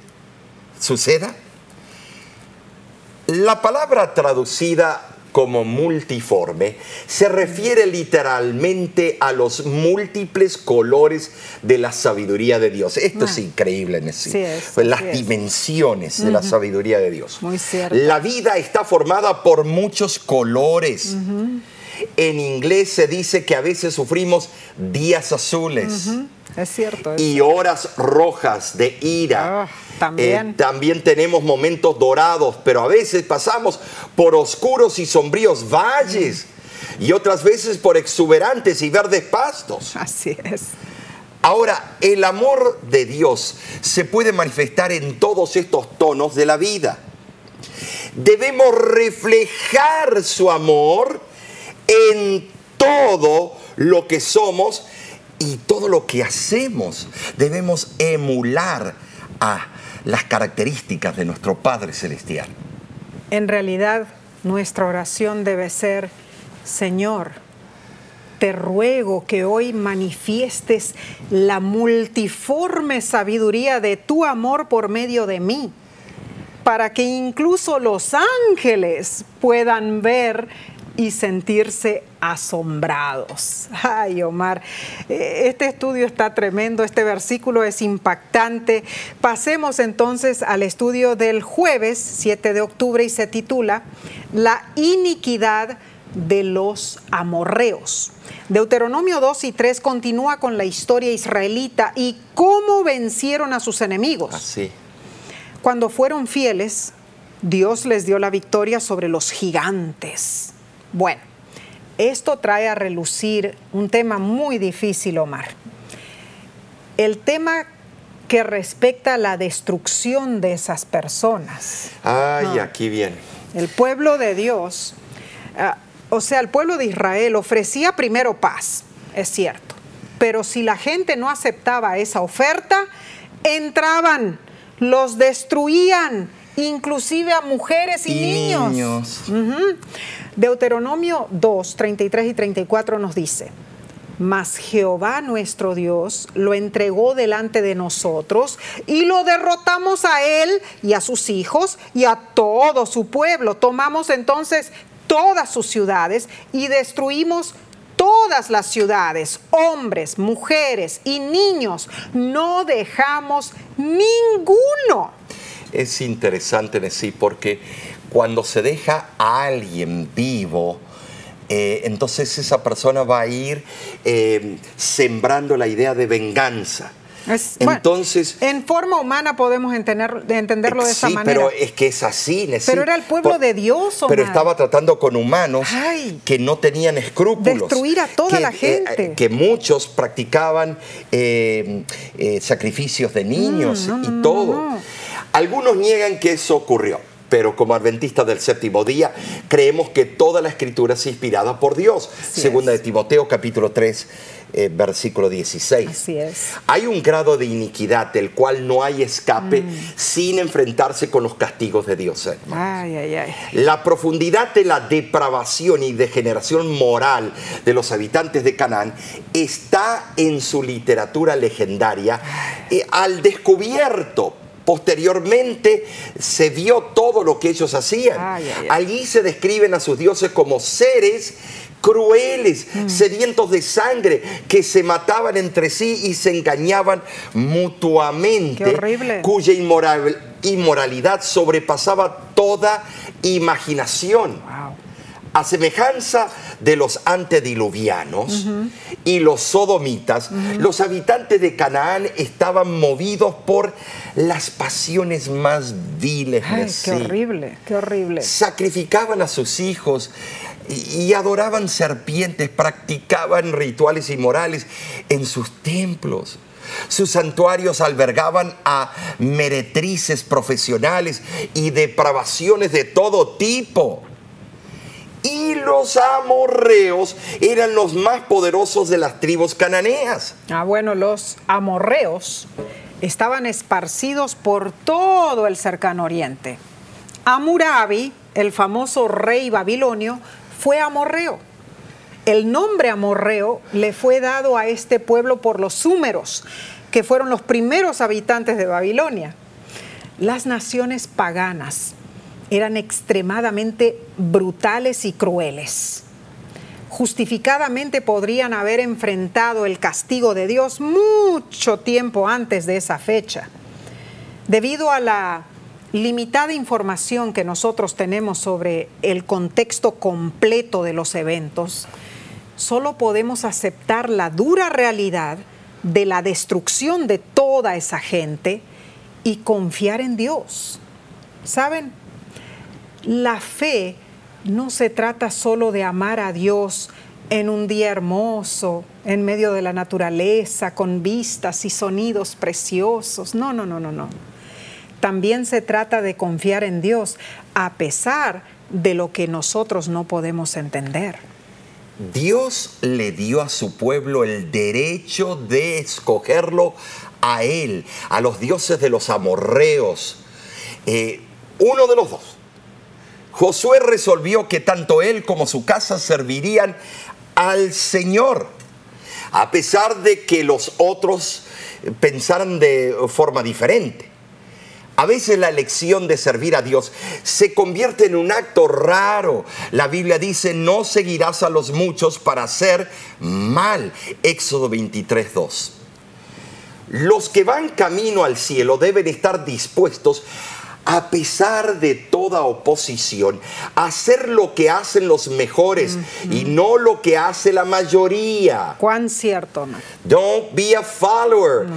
¿Suceda? La palabra traducida como multiforme se refiere literalmente a los múltiples colores de la sabiduría de Dios. Esto es ah. increíble, Nessie. Sí Las dimensiones de la sabiduría de Dios. Muy cierto. La vida está formada por muchos colores. En inglés se dice que a veces sufrimos días azules. Es cierto. y horas rojas de ira. Ah, también. Eh, también tenemos momentos dorados, pero a veces pasamos por oscuros y sombríos valles. Y otras veces por exuberantes y verdes pastos. Así es. Ahora, el amor de Dios se puede manifestar en todos estos tonos de la vida. Debemos reflejar su amor en todo lo que somos y todo lo que hacemos. Debemos emular a las características de nuestro Padre Celestial. En realidad, nuestra oración debe ser, Señor, te ruego que hoy manifiestes la multiforme sabiduría de tu amor por medio de mí, para que incluso los ángeles puedan ver y sentirse asombrados. Ay, Omar, eh, este estudio está tremendo, este versículo es impactante. Pasemos entonces al estudio del jueves 7 de octubre y se titula La iniquidad de los amorreos. Deuteronomio 2 y 3 continúa con la historia israelita y cómo vencieron a sus enemigos. Así. Cuando fueron fieles, Dios les dio la victoria sobre los gigantes bueno, esto trae a relucir un tema muy difícil, Omar. El tema que respecta a la destrucción de esas personas. Ay, aquí viene. El pueblo de Dios, ah, o sea, el pueblo de Israel ofrecía primero paz, es cierto, pero si la gente no aceptaba esa oferta, entraban, los destruían, inclusive a mujeres y, niños. Deuteronomio 2, 33 y 34 nos dice, mas Jehová nuestro Dios lo entregó delante de nosotros y lo derrotamos a él y a sus hijos y a todo su pueblo. Tomamos entonces todas sus ciudades y destruimos todas las ciudades, hombres, mujeres y niños. No dejamos ninguno. Es interesante decir porque cuando se deja a alguien vivo, eh, entonces esa persona va a ir eh, sembrando la idea de venganza. entonces, en forma humana podemos entender, entenderlo de esa manera. pero es que es así. Pero era el pueblo de Dios. Pero estaba tratando con humanos que no tenían escrúpulos. Destruir a toda la eh, gente. que muchos practicaban sacrificios de niños mm, y todo. Algunos niegan que eso ocurrió pero como adventistas del séptimo día, creemos que toda la escritura es inspirada por Dios. Así Segunda es. de Timoteo, capítulo 3, eh, versículo 16. Así es. Hay un grado de iniquidad del cual no hay escape Mm. sin enfrentarse con los castigos de Dios. Ay, ay, ay. La profundidad de la depravación y degeneración moral de los habitantes de Canaán está en su literatura legendaria eh, al descubierto. Posteriormente se vio todo lo que ellos hacían. Ay, ay, ay. Allí se describen a sus dioses como seres crueles, Mm. sedientos de sangre, que se mataban entre sí y se engañaban mutuamente, Qué horrible. cuya inmoral- inmoralidad sobrepasaba toda imaginación. Wow. A semejanza de los antediluvianos y los sodomitas, los habitantes de Canaán estaban movidos por las pasiones más viles Ay, qué horrible, qué horrible. Sacrificaban a sus hijos y adoraban serpientes, practicaban rituales inmorales en sus templos. Sus santuarios albergaban a meretrices profesionales y depravaciones de todo tipo. Y los amorreos eran los más poderosos de las tribus cananeas. Ah, bueno, los amorreos estaban esparcidos por todo el cercano oriente. Amurabi, el famoso rey babilonio, fue amorreo. El nombre amorreo le fue dado a este pueblo por los súmeros, que fueron los primeros habitantes de Babilonia. Las naciones paganas eran extremadamente brutales y crueles justificadamente podrían haber enfrentado el castigo de Dios mucho tiempo antes de esa fecha. Debido a la limitada información que nosotros tenemos sobre el contexto completo de los eventos, solo podemos aceptar la dura realidad de la destrucción de toda esa gente y confiar en Dios. ¿Saben? La fe no se trata solo de amar a Dios en un día hermoso, en medio de la naturaleza, con vistas y sonidos preciosos. No, no, no, no, no. También se trata de confiar en Dios a pesar de lo que nosotros no podemos entender. Dios le dio a su pueblo el derecho de escogerlo a él, a los dioses de los amorreos. Eh, uno de los dos. Josué resolvió que tanto él como su casa servirían al Señor, a pesar de que los otros pensaran de forma diferente. A veces la elección de servir a Dios se convierte en un acto raro. La Biblia dice, no seguirás a los muchos para hacer mal. Éxodo 23, 2. Los que van camino al cielo deben estar dispuestos a pesar de toda oposición, hacer lo que hacen los mejores y no lo que hace la mayoría. Cuán cierto, ¿no? Don't be a follower.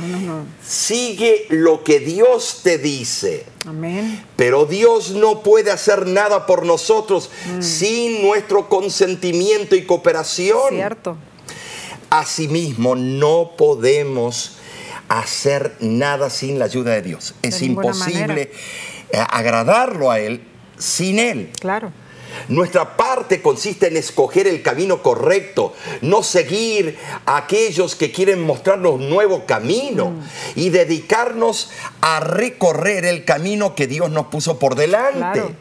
Sigue lo que Dios te dice. Amén. Pero Dios no puede hacer nada por nosotros sin nuestro consentimiento y cooperación. Cierto. Asimismo, no podemos hacer nada sin la ayuda de Dios. Es imposible agradarlo a Él sin Él. Claro. Nuestra parte consiste en escoger el camino correcto, no seguir a aquellos que quieren mostrarnos un nuevo camino y dedicarnos a recorrer el camino que Dios nos puso por delante. Claro.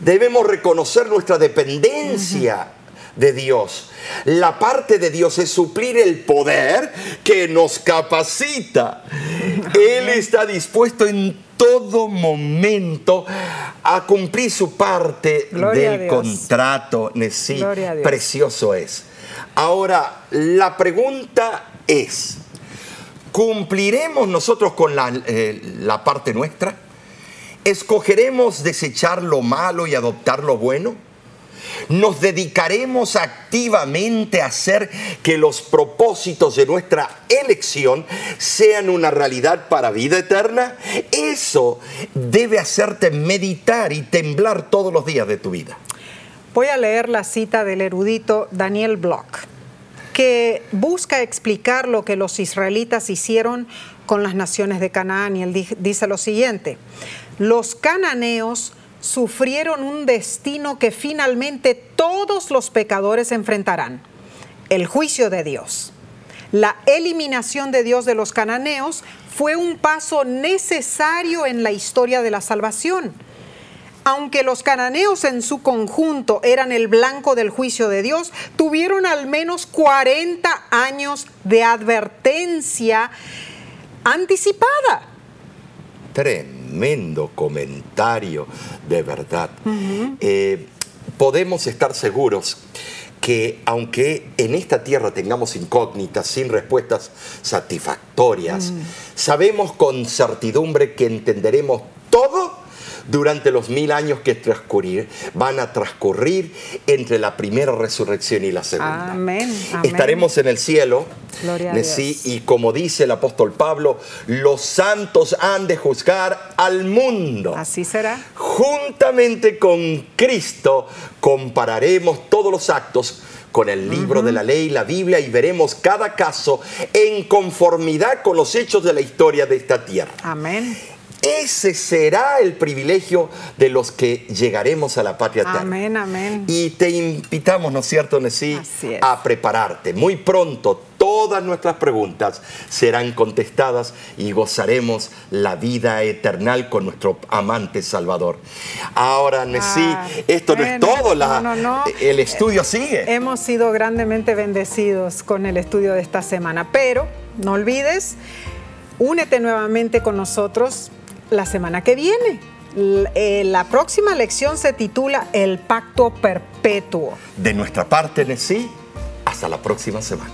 Debemos reconocer nuestra dependencia de Dios. La parte de Dios es suplir el poder que nos capacita. Él está dispuesto en todo momento a cumplir su parte Gloria del contrato. Sí, precioso es. Ahora, la pregunta es, ¿cumpliremos nosotros con la, eh, la parte nuestra? ¿Escogeremos desechar lo malo y adoptar lo bueno? ¿Nos dedicaremos activamente a hacer que los propósitos de nuestra elección sean una realidad para vida eterna? Eso debe hacerte meditar y temblar todos los días de tu vida. Voy a leer la cita del erudito Daniel Block, que busca explicar lo que los israelitas hicieron con las naciones de Canaán. Y él di- dice lo siguiente, los cananeos sufrieron un destino que finalmente todos los pecadores enfrentarán, el juicio de Dios. La eliminación de Dios de los cananeos fue un paso necesario en la historia de la salvación. Aunque los cananeos en su conjunto eran el blanco del juicio de Dios, tuvieron al menos 40 años de advertencia anticipada. Tremendo comentario, de verdad. Eh, podemos estar seguros que aunque en esta tierra tengamos incógnitas sin respuestas satisfactorias, sabemos con certidumbre que entenderemos todo durante los mil años que transcurrir, van a transcurrir entre la primera resurrección y la segunda. Amén. Estaremos en el cielo. Gloria a Dios. Y como dice el apóstol Pablo, los santos han de juzgar al mundo. Así será. Juntamente con Cristo compararemos todos los actos con el libro de la ley, la Biblia, y veremos cada caso en conformidad con los hechos de la historia de esta tierra. Amén. Ese será el privilegio de los que llegaremos a la patria eterna. Amén, amén. Y te invitamos, ¿no es cierto, Nesí? A prepararte. Muy pronto todas nuestras preguntas serán contestadas y gozaremos la vida eterna con nuestro amante Salvador. Ahora, Nesí, Ah, esto no es todo. la- no, no, no. El estudio sigue. Hemos sido grandemente bendecidos con el estudio de esta semana, pero no olvides, únete nuevamente con nosotros la semana que viene. Eh, La próxima lección se titula El pacto perpetuo. De nuestra parte, Nesí, hasta la próxima semana.